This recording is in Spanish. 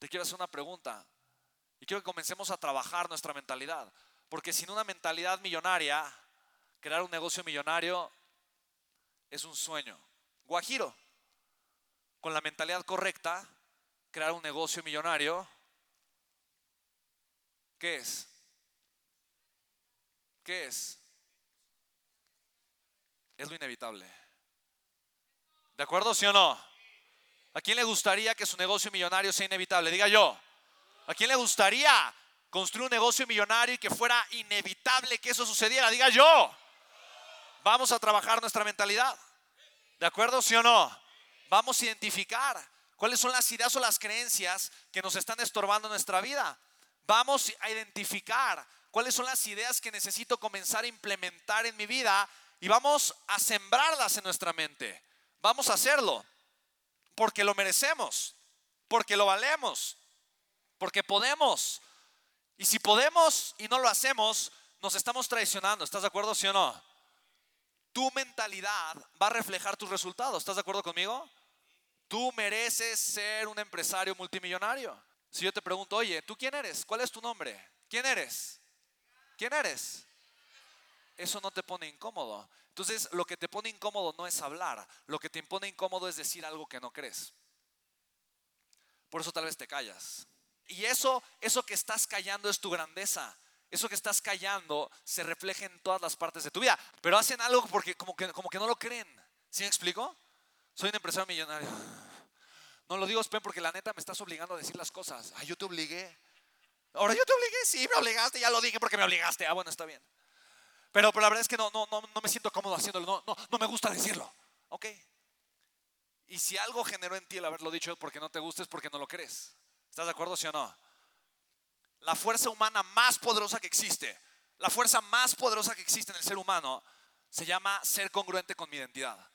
te quiero hacer una pregunta. Y quiero que comencemos a trabajar nuestra mentalidad. Porque sin una mentalidad millonaria, crear un negocio millonario es un sueño. Guajiro, con la mentalidad correcta, crear un negocio millonario, ¿qué es? ¿Qué es? Es lo inevitable. ¿De acuerdo, sí o no? ¿A quién le gustaría que su negocio millonario sea inevitable? Diga yo. ¿A quién le gustaría construir un negocio millonario y que fuera inevitable que eso sucediera? Diga yo. Vamos a trabajar nuestra mentalidad. ¿De acuerdo, sí o no? Vamos a identificar cuáles son las ideas o las creencias que nos están estorbando nuestra vida. Vamos a identificar cuáles son las ideas que necesito comenzar a implementar en mi vida y vamos a sembrarlas en nuestra mente. Vamos a hacerlo porque lo merecemos, porque lo valemos, porque podemos. Y si podemos y no lo hacemos, nos estamos traicionando. ¿Estás de acuerdo, sí o no? Tu mentalidad va a reflejar tus resultados. ¿Estás de acuerdo conmigo? Tú mereces ser un empresario multimillonario. Si yo te pregunto, oye, ¿tú quién eres? ¿Cuál es tu nombre? ¿Quién eres? ¿Quién eres? Eso no te pone incómodo. Entonces, lo que te pone incómodo no es hablar, lo que te pone incómodo es decir algo que no crees. Por eso tal vez te callas. Y eso, eso que estás callando es tu grandeza. Eso que estás callando se refleja en todas las partes de tu vida. Pero hacen algo porque como que, como que no lo creen. ¿Sí me explico? Soy un empresario millonario. No lo digo, Spen, porque la neta me estás obligando a decir las cosas. Ah, yo te obligué. Ahora yo te obligué, sí, me obligaste, ya lo dije porque me obligaste. Ah, bueno, está bien. Pero, la verdad es que no, no, no, no me siento cómodo haciéndolo, no, no, no me gusta decirlo. ¿Ok? Y si algo generó en ti el haberlo dicho porque no te gusta es porque no lo crees. ¿Estás de acuerdo, sí o no? La fuerza humana más poderosa que existe, la fuerza más poderosa que existe en el ser humano, se llama ser congruente con mi identidad.